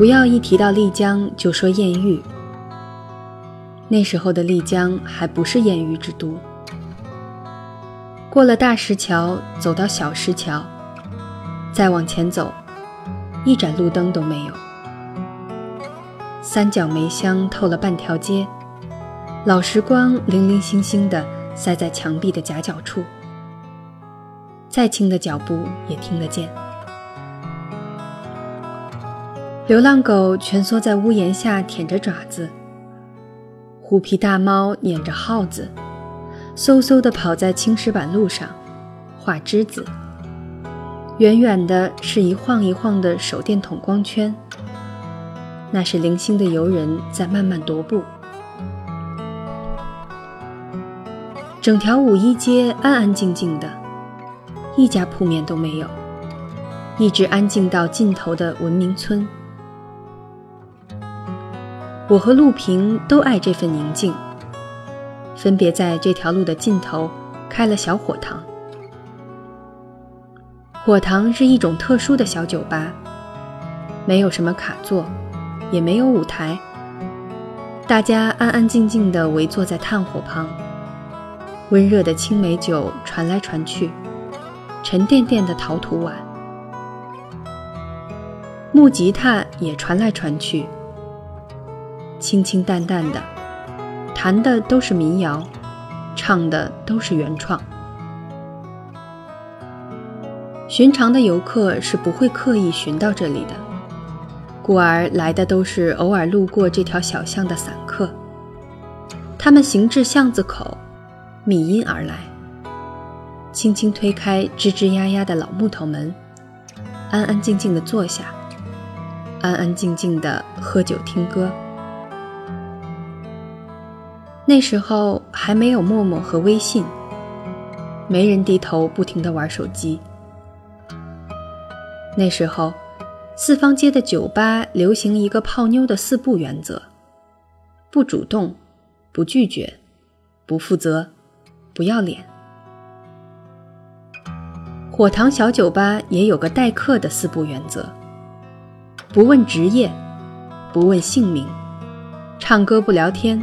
不要一提到丽江就说艳遇。那时候的丽江还不是艳遇之都。过了大石桥，走到小石桥，再往前走，一盏路灯都没有。三角梅香透了半条街，老时光零零星星地塞在墙壁的夹角处，再轻的脚步也听得见。流浪狗蜷缩在屋檐下舔着爪子，虎皮大猫撵着耗子，嗖嗖地跑在青石板路上，画枝子。远远的是一晃一晃的手电筒光圈。那是零星的游人在慢慢踱步，整条五一街安安静静的，一家铺面都没有，一直安静到尽头的文明村。我和陆平都爱这份宁静，分别在这条路的尽头开了小火塘。火塘是一种特殊的小酒吧，没有什么卡座。也没有舞台，大家安安静静地围坐在炭火旁，温热的青梅酒传来传去，沉甸甸的陶土碗，木吉他也传来传去，清清淡淡的，弹的都是民谣，唱的都是原创。寻常的游客是不会刻意寻到这里的。故而来的都是偶尔路过这条小巷的散客，他们行至巷子口，觅音而来，轻轻推开吱吱呀呀的老木头门，安安静静地坐下，安安静静地喝酒听歌。那时候还没有陌陌和微信，没人低头不停地玩手机。那时候。四方街的酒吧流行一个泡妞的四不原则：不主动，不拒绝，不负责，不要脸。火塘小酒吧也有个待客的四不原则：不问职业，不问姓名，唱歌不聊天，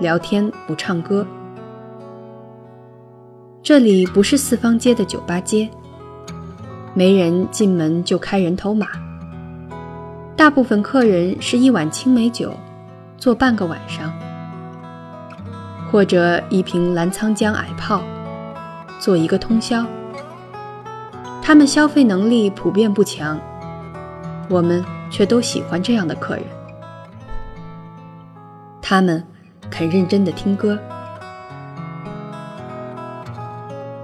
聊天不唱歌。这里不是四方街的酒吧街，没人进门就开人头马。大部分客人是一碗青梅酒，坐半个晚上，或者一瓶澜沧江矮泡，做一个通宵。他们消费能力普遍不强，我们却都喜欢这样的客人。他们肯认真的听歌。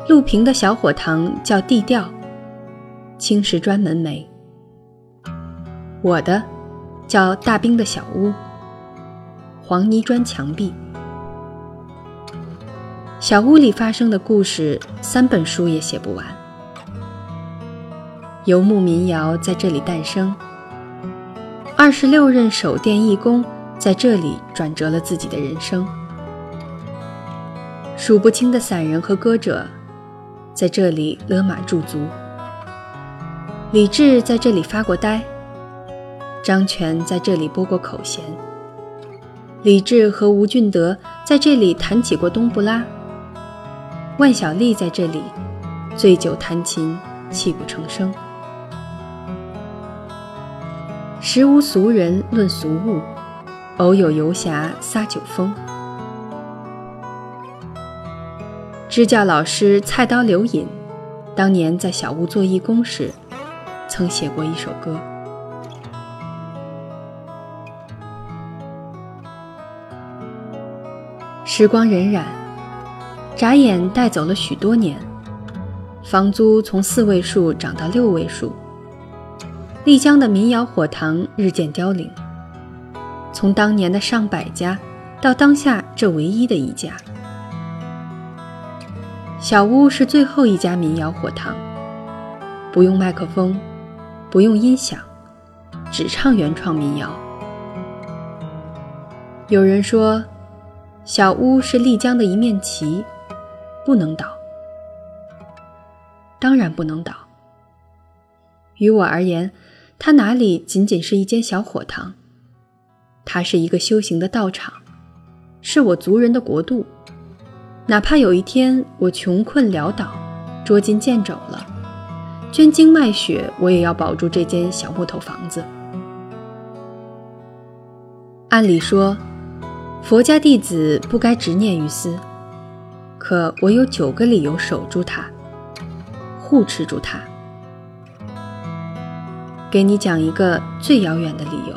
陆平的小火塘叫地调，青石砖门楣。我的叫大兵的小屋，黄泥砖墙壁。小屋里发生的故事，三本书也写不完。游牧民谣在这里诞生，二十六任守店义工在这里转折了自己的人生，数不清的散人和歌者在这里勒马驻足，李志在这里发过呆。张全在这里拨过口弦，李治和吴俊德在这里弹起过冬不拉，万晓利在这里醉酒弹琴，泣不成声。时无俗人论俗物，偶有游侠撒酒疯。支教老师菜刀刘隐，当年在小屋做义工时，曾写过一首歌。时光荏苒，眨眼带走了许多年。房租从四位数涨到六位数。丽江的民谣火塘日渐凋零，从当年的上百家，到当下这唯一的一家。小屋是最后一家民谣火塘，不用麦克风，不用音响，只唱原创民谣。有人说。小屋是丽江的一面旗，不能倒。当然不能倒。于我而言，它哪里仅仅是一间小火塘？它是一个修行的道场，是我族人的国度。哪怕有一天我穷困潦倒，捉襟见肘了，捐精卖血，我也要保住这间小木头房子。按理说，佛家弟子不该执念于私，可我有九个理由守住它，护持住它。给你讲一个最遥远的理由，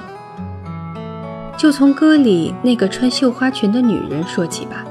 就从歌里那个穿绣花裙的女人说起吧。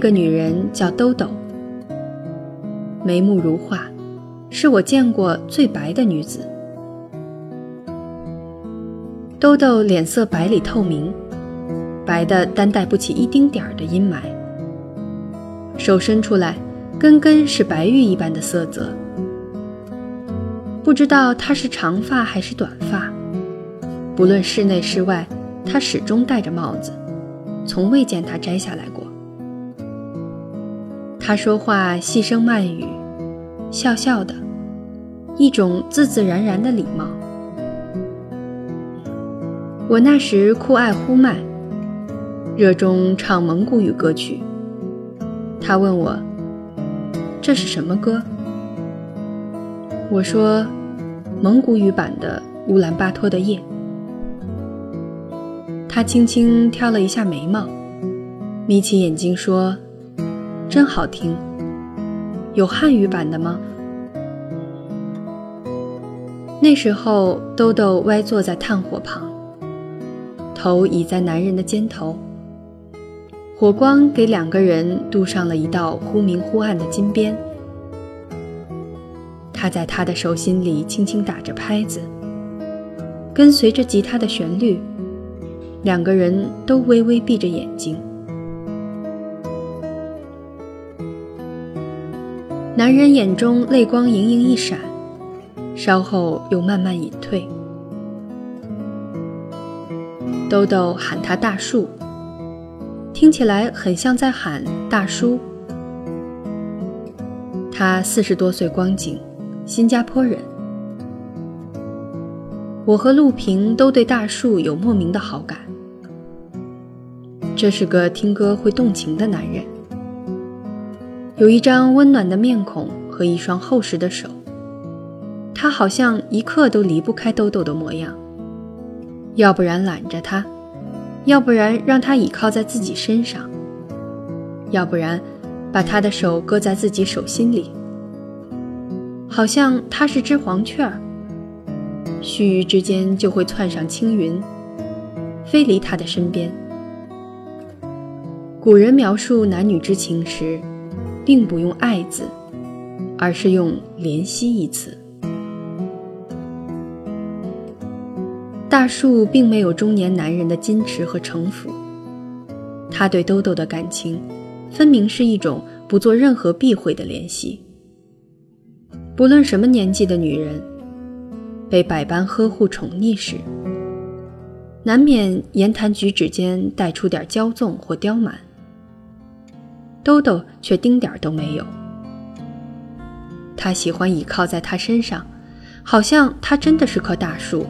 个女人叫兜兜，眉目如画，是我见过最白的女子。兜兜脸色白里透明，白的单带不起一丁点儿的阴霾。手伸出来，根根是白玉一般的色泽。不知道她是长发还是短发，不论室内室外，她始终戴着帽子，从未见她摘下来过。他说话细声慢语，笑笑的，一种自自然然的礼貌。我那时酷爱呼麦，热衷唱蒙古语歌曲。他问我：“这是什么歌？”我说：“蒙古语版的乌兰巴托的夜。”他轻轻挑了一下眉毛，眯起眼睛说。真好听，有汉语版的吗？那时候，豆豆歪坐在炭火旁，头倚在男人的肩头，火光给两个人镀上了一道忽明忽暗的金边。他在他的手心里轻轻打着拍子，跟随着吉他的旋律，两个人都微微闭着眼睛。男人眼中泪光盈盈一闪，稍后又慢慢隐退。豆豆喊他大树，听起来很像在喊大叔。他四十多岁光景，新加坡人。我和陆平都对大树有莫名的好感。这是个听歌会动情的男人。有一张温暖的面孔和一双厚实的手，他好像一刻都离不开豆豆的模样。要不然揽着他，要不然让他倚靠在自己身上，要不然把他的手搁在自己手心里，好像他是只黄雀儿，须臾之间就会窜上青云，飞离他的身边。古人描述男女之情时。并不用“爱”字，而是用“怜惜”一词。大树并没有中年男人的矜持和城府，他对兜兜的感情，分明是一种不做任何避讳的怜惜。不论什么年纪的女人，被百般呵护宠溺时，难免言谈举止间带出点骄纵或刁蛮。兜兜却丁点儿都没有。他喜欢倚靠在他身上，好像他真的是棵大树，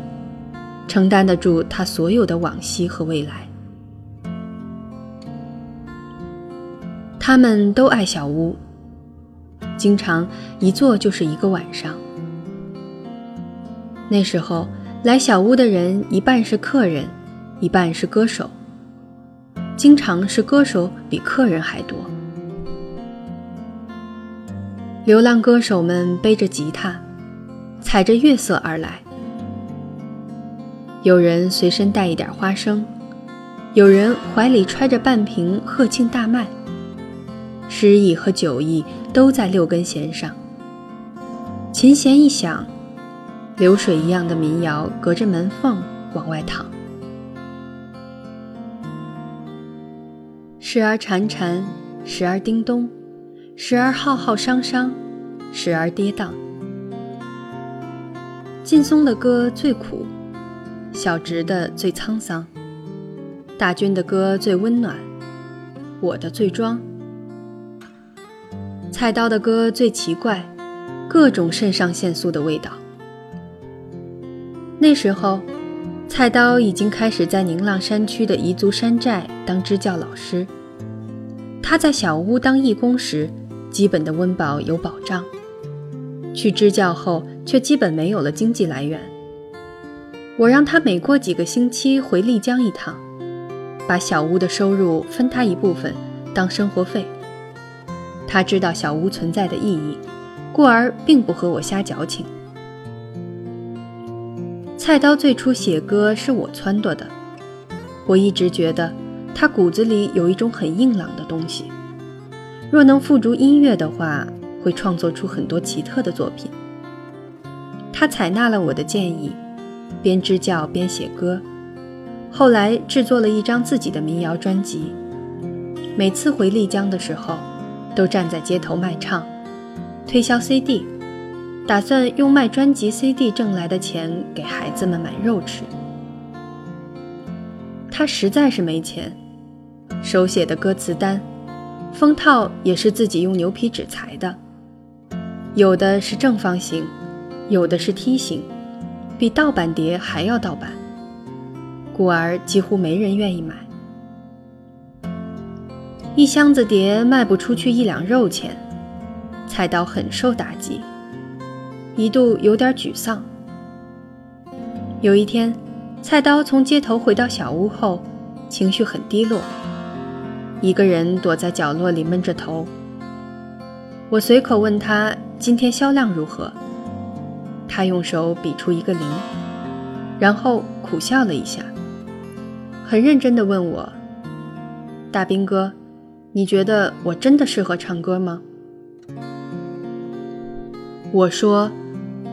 承担得住他所有的往昔和未来。他们都爱小屋，经常一坐就是一个晚上。那时候来小屋的人一半是客人，一半是歌手，经常是歌手比客人还多。流浪歌手们背着吉他，踩着月色而来。有人随身带一点花生，有人怀里揣着半瓶鹤庆大麦，诗意和酒意都在六根弦上。琴弦一响，流水一样的民谣隔着门缝往外淌，时而潺潺，时而叮咚，时而浩浩汤汤，时而跌宕。劲松的歌最苦，小直的最沧桑。大军的歌最温暖，我的最装。菜刀的歌最奇怪，各种肾上腺素的味道。那时候，菜刀已经开始在宁浪山区的彝族山寨当支教老师。他在小屋当义工时，基本的温饱有保障；去支教后，却基本没有了经济来源。我让他每过几个星期回丽江一趟。把小屋的收入分他一部分当生活费。他知道小屋存在的意义，故而并不和我瞎矫情。菜刀最初写歌是我撺掇的，我一直觉得他骨子里有一种很硬朗的东西，若能付诸音乐的话，会创作出很多奇特的作品。他采纳了我的建议，边支教边写歌。后来制作了一张自己的民谣专辑，每次回丽江的时候，都站在街头卖唱，推销 CD，打算用卖专辑 CD 挣来的钱给孩子们买肉吃。他实在是没钱，手写的歌词单，封套也是自己用牛皮纸裁的，有的是正方形，有的是梯形，比盗版碟还要盗版。故而几乎没人愿意买，一箱子碟卖不出去一两肉钱，菜刀很受打击，一度有点沮丧。有一天，菜刀从街头回到小屋后，情绪很低落，一个人躲在角落里闷着头。我随口问他今天销量如何，他用手比出一个零，然后苦笑了一下。很认真地问我：“大兵哥，你觉得我真的适合唱歌吗？”我说：“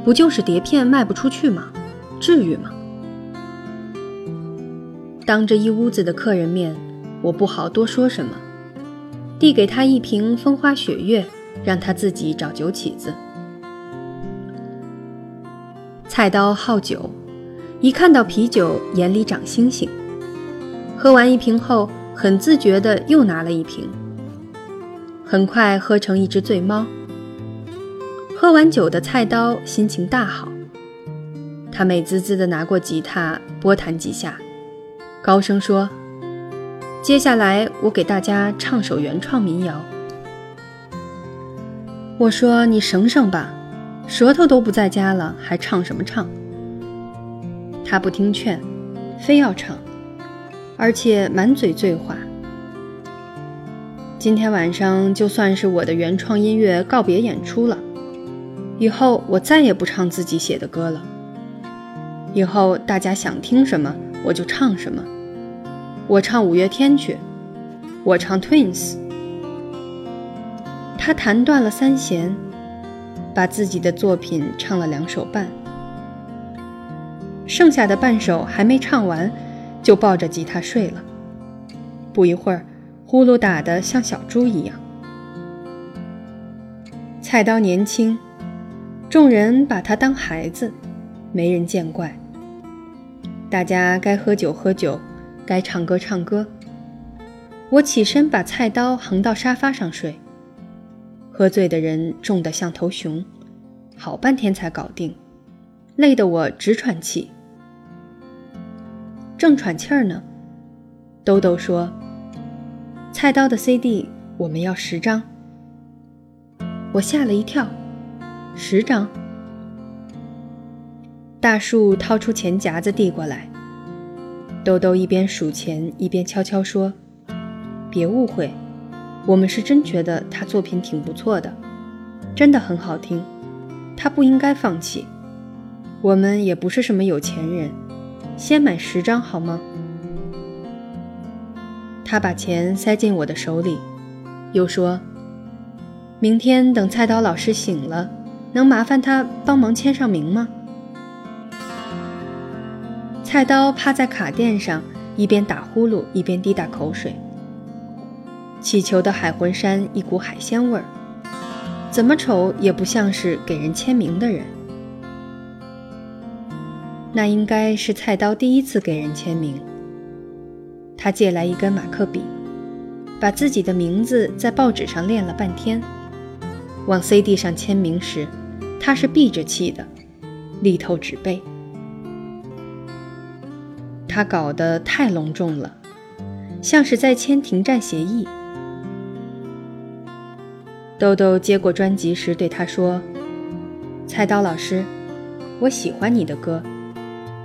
不就是碟片卖不出去吗？至于吗？”当着一屋子的客人面，我不好多说什么，递给他一瓶风花雪月，让他自己找酒起子。菜刀好酒，一看到啤酒，眼里长星星。喝完一瓶后，很自觉地又拿了一瓶，很快喝成一只醉猫。喝完酒的菜刀心情大好，他美滋滋地拿过吉他拨弹几下，高声说：“接下来我给大家唱首原创民谣。”我说：“你省省吧，舌头都不在家了，还唱什么唱？”他不听劝，非要唱。而且满嘴醉话。今天晚上就算是我的原创音乐告别演出了，以后我再也不唱自己写的歌了。以后大家想听什么我就唱什么，我唱五月天去，我唱 Twins。他弹断了三弦，把自己的作品唱了两首半，剩下的半首还没唱完。就抱着吉他睡了。不一会儿，呼噜打得像小猪一样。菜刀年轻，众人把他当孩子，没人见怪。大家该喝酒喝酒，该唱歌唱歌。我起身把菜刀横到沙发上睡。喝醉的人重得像头熊，好半天才搞定，累得我直喘气。正喘气儿呢，兜兜说：“菜刀的 CD 我们要十张。”我吓了一跳，十张。大树掏出钱夹子递过来，豆豆一边数钱一边悄悄说：“别误会，我们是真觉得他作品挺不错的，真的很好听，他不应该放弃。我们也不是什么有钱人。”先买十张好吗？他把钱塞进我的手里，又说：“明天等菜刀老师醒了，能麻烦他帮忙签上名吗？”菜刀趴在卡垫上，一边打呼噜一边滴答口水。气球的海魂衫一股海鲜味儿，怎么瞅也不像是给人签名的人。那应该是菜刀第一次给人签名。他借来一根马克笔，把自己的名字在报纸上练了半天。往 CD 上签名时，他是闭着气的，力透纸背。他搞得太隆重了，像是在签停战协议。豆豆接过专辑时对他说：“菜刀老师，我喜欢你的歌，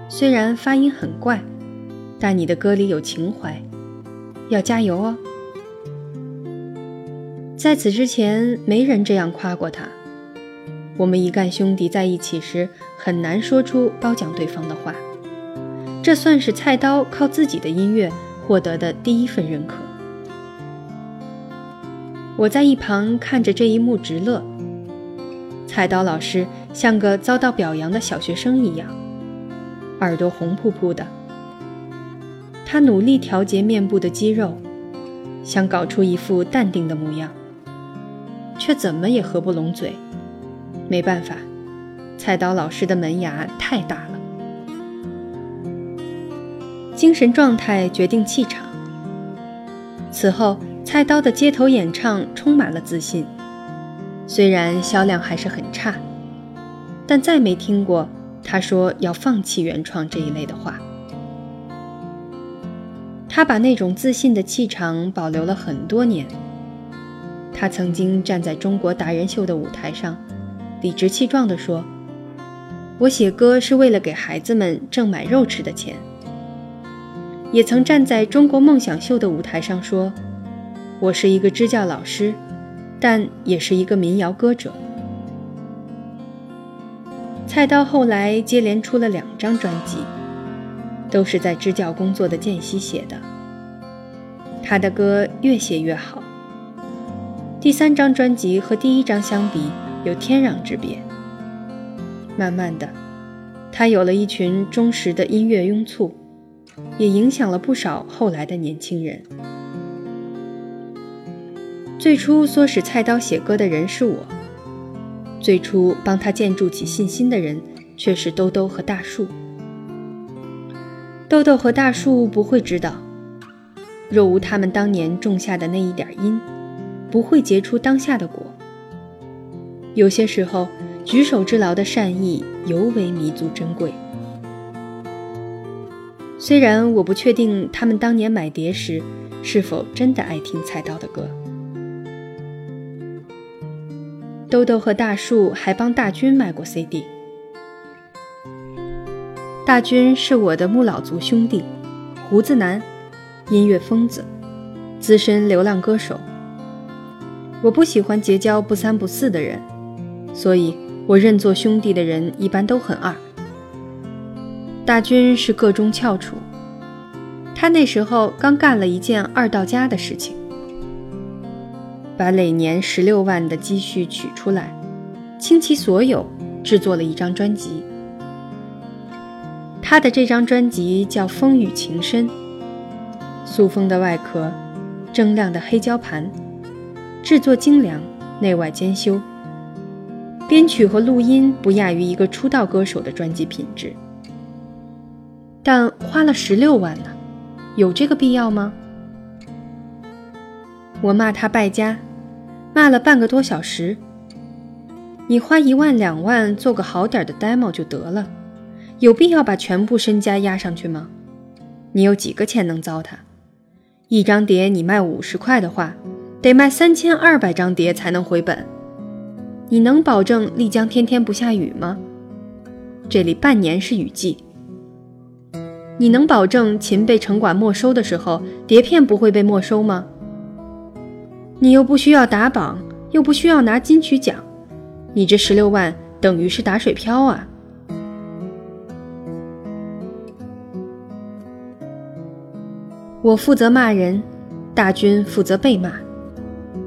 虽然发音很怪，但你的歌里有情怀，要加油哦。”在此之前，没人这样夸过他。我们一干兄弟在一起时，很难说出褒奖对方的话。这算是菜刀靠自己的音乐获得的第一份认可。我在一旁看着这一幕直乐。菜刀老师像个遭到表扬的小学生一样，耳朵红扑扑的。他努力调节面部的肌肉，想搞出一副淡定的模样，却怎么也合不拢嘴。没办法，菜刀老师的门牙太大了。精神状态决定气场。此后，菜刀的街头演唱充满了自信，虽然销量还是很差，但再没听过他说要放弃原创这一类的话。他把那种自信的气场保留了很多年。他曾经站在中国达人秀的舞台上，理直气壮地说：“我写歌是为了给孩子们挣买肉吃的钱。”也曾站在中国梦想秀的舞台上说：“我是一个支教老师，但也是一个民谣歌者。”菜刀后来接连出了两张专辑，都是在支教工作的间隙写的。他的歌越写越好。第三张专辑和第一张相比有天壤之别。慢慢的，他有了一群忠实的音乐拥簇。也影响了不少后来的年轻人。最初唆使菜刀写歌的人是我，最初帮他建筑起信心的人却是兜兜和大树。豆豆和大树不会知道，若无他们当年种下的那一点因，不会结出当下的果。有些时候，举手之劳的善意尤为弥足珍贵。虽然我不确定他们当年买碟时是否真的爱听菜刀的歌，豆豆和大树还帮大军买过 CD。大军是我的木老族兄弟，胡子男，音乐疯子，资深流浪歌手。我不喜欢结交不三不四的人，所以我认作兄弟的人一般都很二。大军是个中翘楚，他那时候刚干了一件二到家的事情，把累年十六万的积蓄取出来，倾其所有制作了一张专辑。他的这张专辑叫《风雨情深》，塑封的外壳，铮亮的黑胶盘，制作精良，内外兼修，编曲和录音不亚于一个出道歌手的专辑品质。但花了十六万呢，有这个必要吗？我骂他败家，骂了半个多小时。你花一万两万做个好点的 demo 就得了，有必要把全部身家压上去吗？你有几个钱能糟蹋？一张碟你卖五十块的话，得卖三千二百张碟才能回本。你能保证丽江天天不下雨吗？这里半年是雨季。你能保证琴被城管没收的时候，碟片不会被没收吗？你又不需要打榜，又不需要拿金曲奖，你这十六万等于是打水漂啊！我负责骂人，大军负责被骂，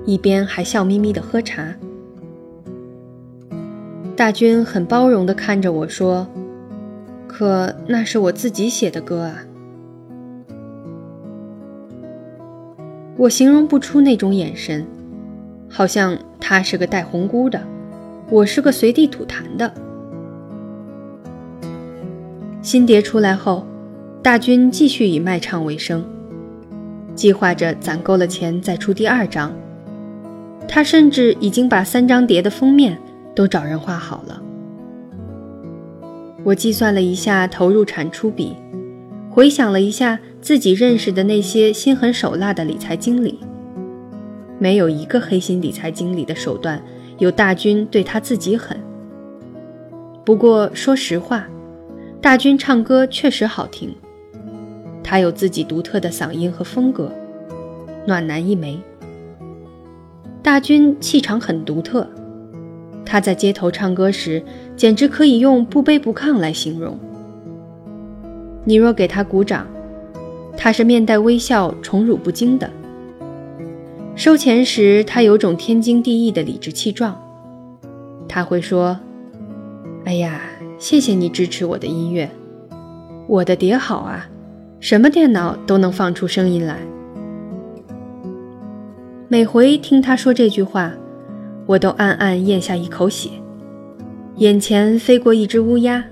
一边还笑眯眯的喝茶。大军很包容的看着我说：“可那是我自己写的歌啊。”我形容不出那种眼神，好像他是个带红箍的，我是个随地吐痰的。新碟出来后，大军继续以卖唱为生，计划着攒够了钱再出第二张。他甚至已经把三张碟的封面都找人画好了。我计算了一下投入产出比，回想了一下。自己认识的那些心狠手辣的理财经理，没有一个黑心理财经理的手段有大军对他自己狠。不过说实话，大军唱歌确实好听，他有自己独特的嗓音和风格，暖男一枚。大军气场很独特，他在街头唱歌时简直可以用不卑不亢来形容。你若给他鼓掌。他是面带微笑、宠辱不惊的。收钱时，他有种天经地义的理直气壮。他会说：“哎呀，谢谢你支持我的音乐，我的碟好啊，什么电脑都能放出声音来。”每回听他说这句话，我都暗暗咽下一口血。眼前飞过一只乌鸦，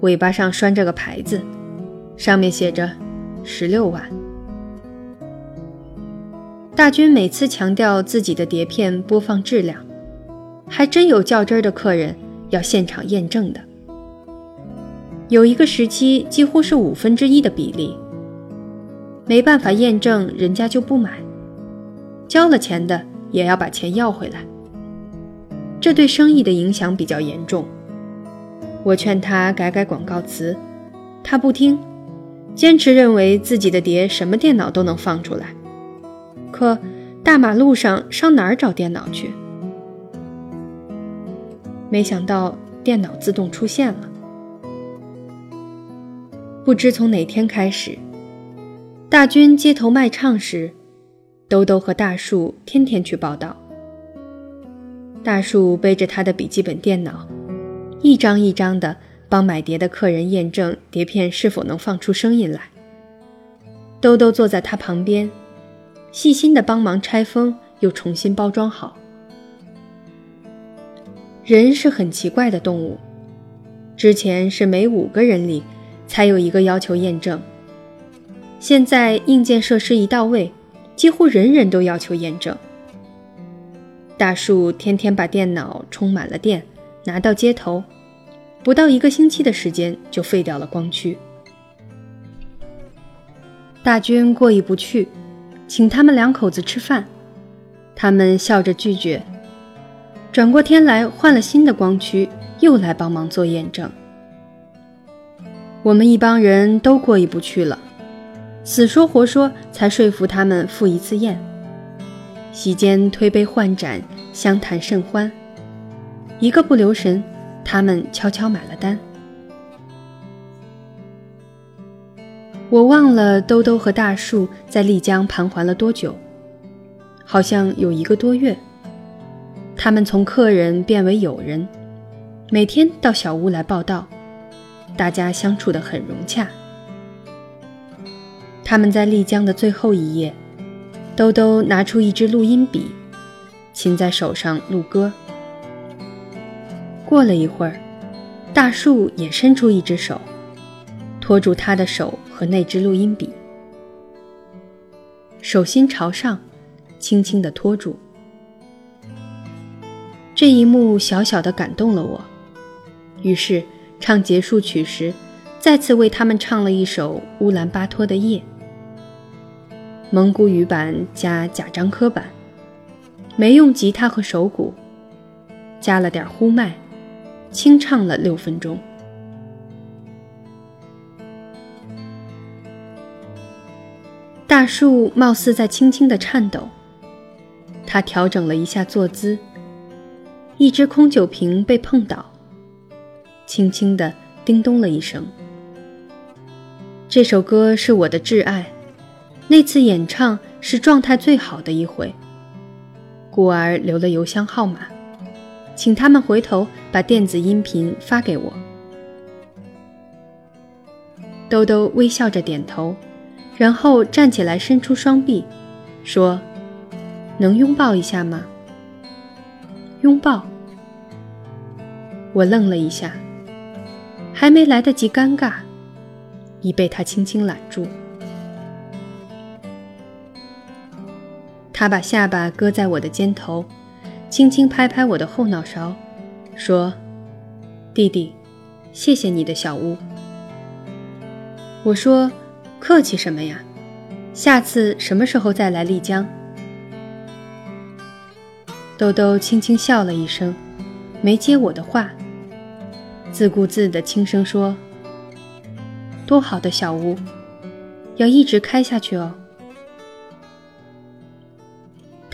尾巴上拴着个牌子，上面写着。十六万。大军每次强调自己的碟片播放质量，还真有较真儿的客人要现场验证的。有一个时期几乎是五分之一的比例，没办法验证，人家就不买，交了钱的也要把钱要回来。这对生意的影响比较严重。我劝他改改广告词，他不听。坚持认为自己的碟什么电脑都能放出来，可大马路上上哪儿找电脑去？没想到电脑自动出现了。不知从哪天开始，大军街头卖唱时，兜兜和大树天天去报道。大树背着他的笔记本电脑，一张一张的。帮买碟的客人验证碟片是否能放出声音来。兜兜坐在他旁边，细心的帮忙拆封又重新包装好。人是很奇怪的动物，之前是每五个人里才有一个要求验证，现在硬件设施一到位，几乎人人都要求验证。大树天天把电脑充满了电，拿到街头。不到一个星期的时间就废掉了光驱。大军过意不去，请他们两口子吃饭，他们笑着拒绝。转过天来换了新的光驱，又来帮忙做验证。我们一帮人都过意不去了，死说活说才说服他们赴一次宴。席间推杯换盏，相谈甚欢，一个不留神。他们悄悄买了单。我忘了兜兜和大树在丽江盘桓了多久，好像有一个多月。他们从客人变为友人，每天到小屋来报道，大家相处得很融洽。他们在丽江的最后一夜，兜兜拿出一支录音笔，琴在手上录歌。过了一会儿，大树也伸出一只手，托住他的手和那支录音笔，手心朝上，轻轻地托住。这一幕小小的感动了我，于是唱结束曲时，再次为他们唱了一首乌兰巴托的夜，蒙古语版加贾樟柯版，没用吉他和手鼓，加了点呼麦。清唱了六分钟，大树貌似在轻轻的颤抖。他调整了一下坐姿，一只空酒瓶被碰倒，轻轻的叮咚了一声。这首歌是我的挚爱，那次演唱是状态最好的一回，故而留了邮箱号码，请他们回头把电子音频发给我。兜兜微笑着点头，然后站起来，伸出双臂，说：“能拥抱一下吗？”拥抱。我愣了一下，还没来得及尴尬，已被他轻轻揽住。他把下巴搁在我的肩头，轻轻拍拍我的后脑勺，说：“弟弟，谢谢你的小屋。”我说：“客气什么呀？下次什么时候再来丽江？”豆豆轻轻笑了一声，没接我的话，自顾自地轻声说：“多好的小屋，要一直开下去哦。”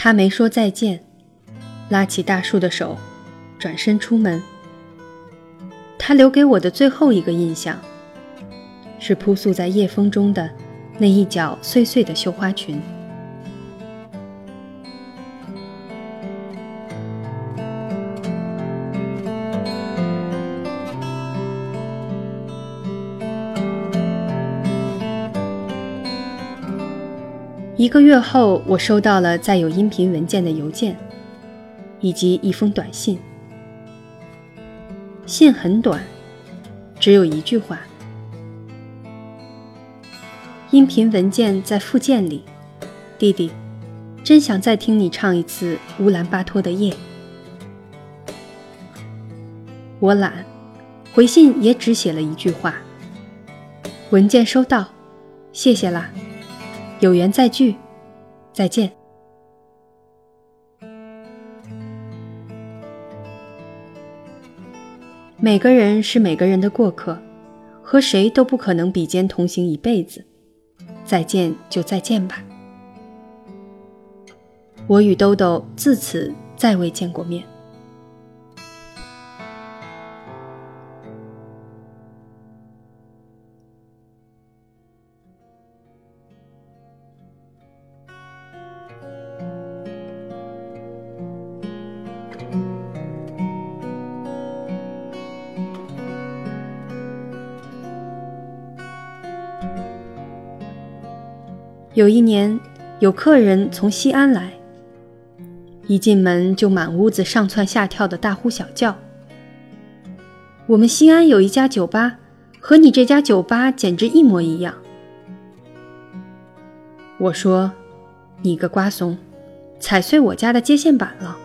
他没说再见，拉起大树的手，转身出门。他留给我的最后一个印象，是扑簌在夜风中的那一角碎碎的绣花裙。一个月后，我收到了载有音频文件的邮件，以及一封短信。信很短，只有一句话。音频文件在附件里，弟弟，真想再听你唱一次乌兰巴托的夜。我懒，回信也只写了一句话。文件收到，谢谢啦。有缘再聚，再见。每个人是每个人的过客，和谁都不可能比肩同行一辈子。再见就再见吧。我与兜兜自此再未见过面。有一年，有客人从西安来，一进门就满屋子上蹿下跳的大呼小叫。我们西安有一家酒吧，和你这家酒吧简直一模一样。我说：“你个瓜怂，踩碎我家的接线板了。”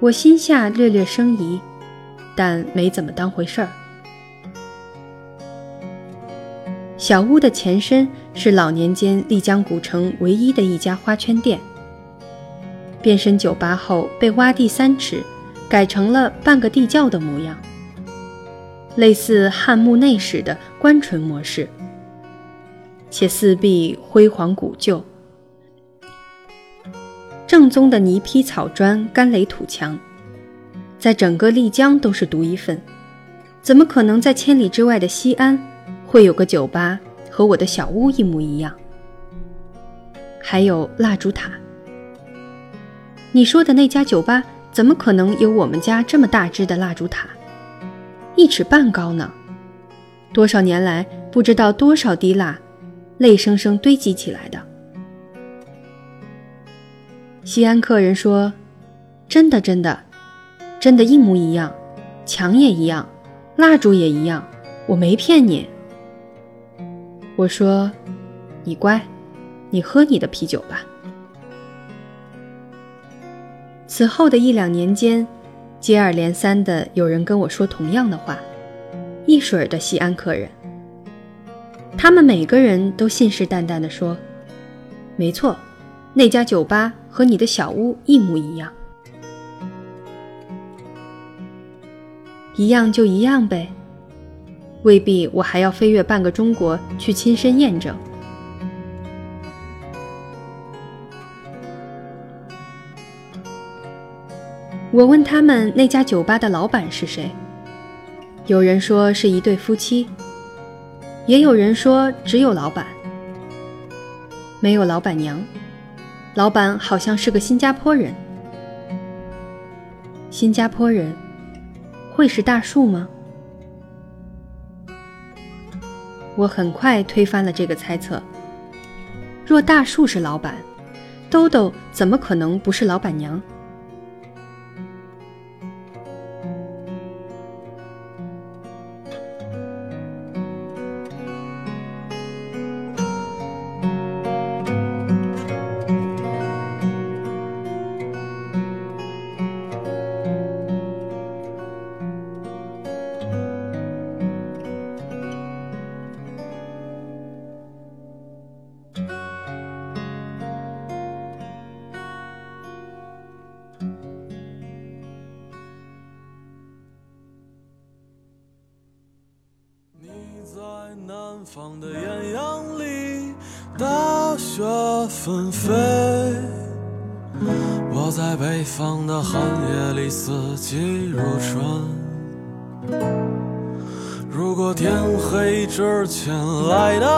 我心下略略生疑，但没怎么当回事儿。小屋的前身是老年间丽江古城唯一的一家花圈店，变身酒吧后被挖地三尺，改成了半个地窖的模样，类似汉墓内史的官纯模式，且四壁辉煌古旧，正宗的泥坯草砖干垒土墙，在整个丽江都是独一份，怎么可能在千里之外的西安？会有个酒吧和我的小屋一模一样，还有蜡烛塔。你说的那家酒吧怎么可能有我们家这么大只的蜡烛塔？一尺半高呢！多少年来不知道多少滴蜡，泪生生堆积起来的。西安客人说：“真的，真的，真的，一模一样，墙也一样，蜡烛也一样，我没骗你。”我说：“你乖，你喝你的啤酒吧。”此后的一两年间，接二连三的有人跟我说同样的话，一水儿的西安客人，他们每个人都信誓旦旦地说：“没错，那家酒吧和你的小屋一模一样，一样就一样呗。”未必，我还要飞越半个中国去亲身验证。我问他们那家酒吧的老板是谁，有人说是一对夫妻，也有人说只有老板。没有老板娘，老板好像是个新加坡人。新加坡人会是大树吗？我很快推翻了这个猜测。若大树是老板，兜兜怎么可能不是老板娘？四季如春。如果天黑之前来的